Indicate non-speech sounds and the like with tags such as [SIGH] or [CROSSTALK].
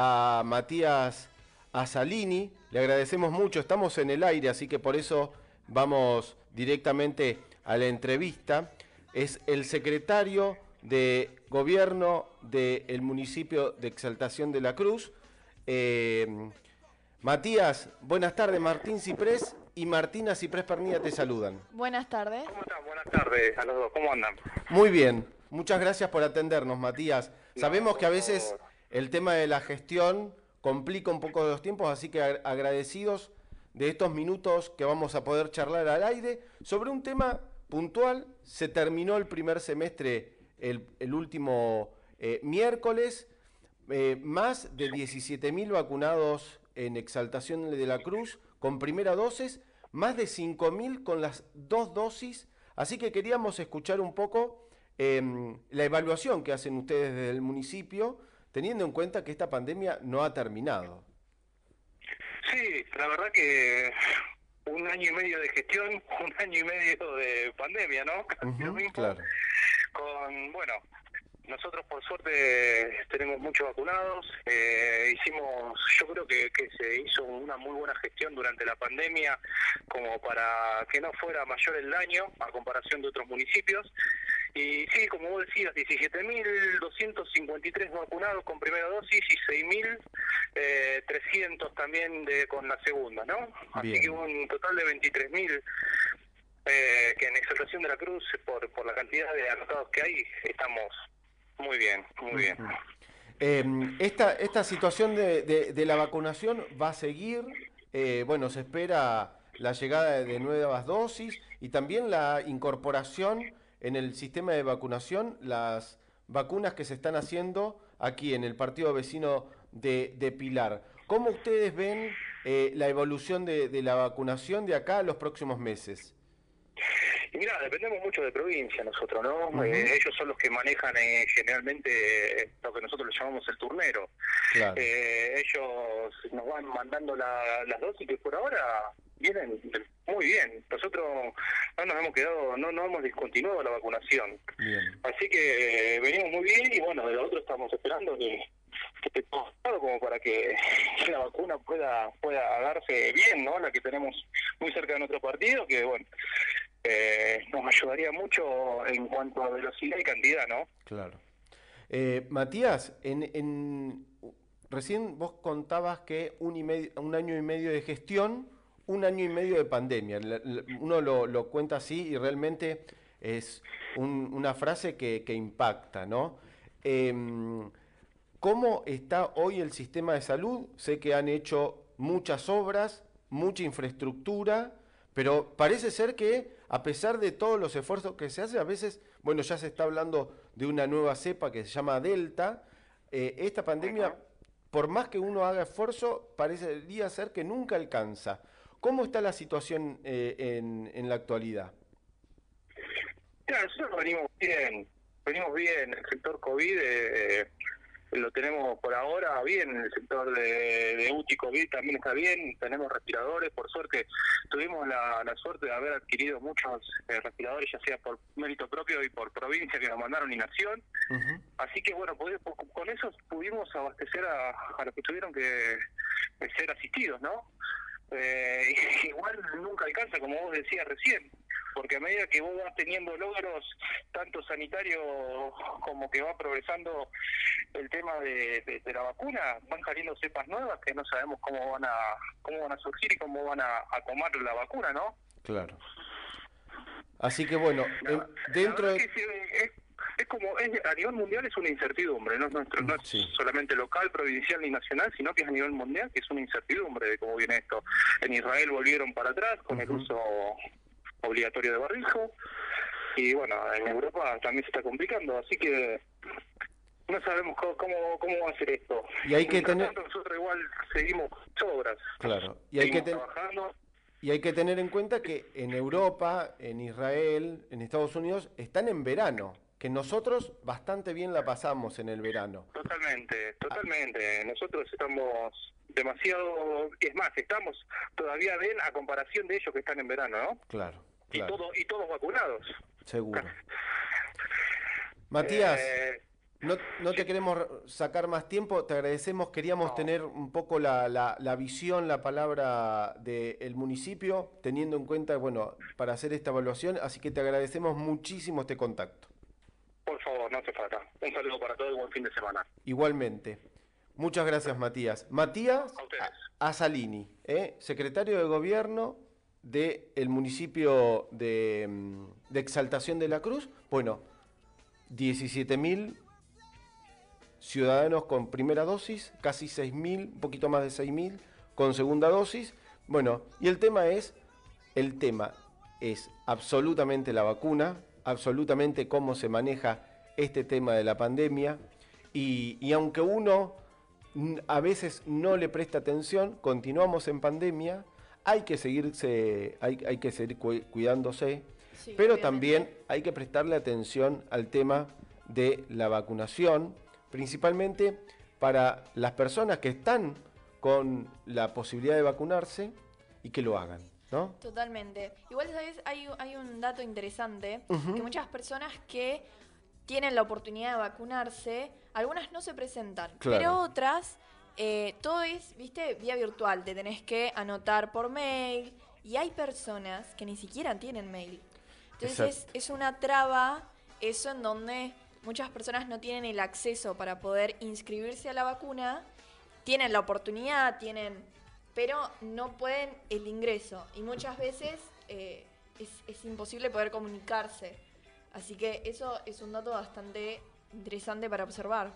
a Matías Asalini. Le agradecemos mucho, estamos en el aire, así que por eso vamos directamente a la entrevista. Es el secretario de gobierno del municipio de Exaltación de la Cruz. Eh, Matías, buenas tardes. Martín Ciprés y Martina Ciprés Pernilla te saludan. Buenas tardes. ¿Cómo están? Buenas tardes a los dos. ¿Cómo andan? Muy bien. Muchas gracias por atendernos, Matías. Sabemos que a veces el tema de la gestión complica un poco los tiempos, así que agradecidos de estos minutos que vamos a poder charlar al aire sobre un tema puntual. Se terminó el primer semestre el, último eh, miércoles, eh, más de 17.000 vacunados en Exaltación de la Cruz con primera dosis, más de 5.000 con las dos dosis, así que queríamos escuchar un poco em, la evaluación que hacen ustedes desde el municipio, teniendo en cuenta que esta pandemia no ha terminado. Sí, la verdad que un año y medio de gestión, [LAUGHS] un año y medio de pandemia, ¿no? claro. Con, bueno, nosotros por suerte tenemos muchos vacunados. Eh, hicimos, yo creo que, que, se hizo una muy buena gestión durante la pandemia como para que no fuera mayor el daño a comparación de otros municipios. Y sí, como vos decías, 17.253 vacunados con primera dosis y 6.300 eh, también de, con la segunda, ¿no? Así que un total de 23.000 eh, que en Exaltación de la Cruz, por, por la cantidad de anotados que hay, estamos muy bien, muy bien. Em, esta, esta situación de, de, la vacunación va a seguir, eh, bueno, se espera la llegada de nuevas dosis y también la incorporación en el sistema de vacunación, las vacunas que se están haciendo aquí en el partido vecino de, de Pilar. ¿Cómo ustedes ven eh, la evolución de, de la vacunación de acá a los próximos meses? Y mira, dependemos mucho de provincia nosotros, ¿no? Eh, ellos son los que manejan eh, generalmente eh, lo que nosotros le llamamos el turnero. ellos nos van mandando las dosis que por ahora vienen muy bien.Nosotros no nos hemos quedado, no, no hemos discontinuado la vacunación. Así que venimos muy bien y bueno, de lo otro estamos esperando que que todo como para que [LAUGHS] la vacuna pueda pueda darse bien, ¿no? La que tenemos muy cerca de nuestro partido, que bueno, nos ayudaría mucho en cuanto a velocidad y cantidad, ¿no? Claro. Eh, Matías, en, recién vos contabas que un, año y medio de gestión, un año y medio de pandemia. Uno lo, cuenta así y realmente es una frase que, que impacta, ¿no? Em, ¿Cómo está hoy el sistema de salud? Sé que han hecho muchas obras, mucha infraestructura, pero parece ser que a pesar de todos los esfuerzos que se hacen, a veces, bueno, ya se está hablando de una nueva cepa que se llama Delta, eh, esta pandemia, por más que uno haga esfuerzo, parecería ser que nunca alcanza. ¿Cómo está la situación eh, en, en la actualidad? Ya, nosotros venimos bien, venimos bien, el sector COVID... Eh, lo tenemos por ahora bien, en el sector de, de UTI COVID también está bien, tenemos respiradores, por suerte tuvimos la, suerte de haber adquirido muchos eh, respiradores, ya sea por mérito propio y por provincia que nos mandaron y nación, así que bueno, con eso pudimos abastecer a, a los que tuvieron que ser asistidos, ¿no? Eh, [LAUGHS] igual nunca alcanza, como vos decías recién, porque a medida que vos vas teniendo logros, tanto sanitarios como que va progresando el tema de, la vacuna, van saliendo cepas nuevas que no sabemos cómo van a cómo van a surgir y cómo van a, a tomar la vacuna, ¿no? Claro. Así que bueno, dentro de... es, como es, a nivel mundial es una incertidumbre, no es nuestro, no es solamente local, provincial ni nacional, sino que es a nivel mundial que es una incertidumbre de cómo viene esto. En Israel volvieron para atrás con el uso obligatorio de barrijo y bueno, en Europa también se está complicando, así que no sabemos cómo, cómo, va a ser esto. Y hay que tener... nosotros igual seguimos sobras. Claro, y hay que tener... Y hay que tener en cuenta que en Europa, en Israel, en Estados Unidos, están en verano, que nosotros bastante bien la pasamos en el verano. Totalmente, totalmente. Nosotros estamos demasiado, es más, estamos todavía bien a comparación de ellos que están en verano, ¿no? Claro. Y, todo, y todos vacunados. Seguro. [LAUGHS] Matías, eh, No, te queremos sacar más tiempo, te agradecemos, queríamos tener un poco la, la, visión, la palabra del municipio, teniendo en cuenta, bueno, para hacer esta evaluación, así que te agradecemos muchísimo este contacto. No hace falta. Un saludo para todos y buen fin de semana. Igualmente. Muchas gracias, Matías. Matías Asalini, ¿eh? secretario de Gobierno del municipio de, mm, de Exaltación de la Cruz. Bueno, 17.000 ciudadanos con primera dosis, casi 6.000, un poquito más de 6.000 con segunda dosis. Bueno, y el tema es, el tema es absolutamente la vacuna, absolutamente cómo se maneja este tema de la pandemia. Y, aunque uno a veces no le presta atención, continuamos en pandemia, hay que seguirse, hay, hay que seguir cuidándose, pero también hay que prestarle atención al tema de la vacunación, principalmente para las personas que están con la posibilidad de vacunarse y que lo hagan. ¿No? Totalmente. Igual, ¿sabes? Hay, hay un dato interesante, que muchas personas que tienen la oportunidad de vacunarse, algunas no se presentan, pero otras, eh, todo es, viste, vía virtual, te tenés que anotar por mail, y hay personas que ni siquiera tienen mail. Entonces es una traba eso en donde muchas personas no tienen el acceso para poder inscribirse a la vacuna, tienen la oportunidad, tienen, pero no pueden el ingreso y muchas veces eh, es, imposible poder comunicarse. Así que eso es un dato bastante interesante para observar.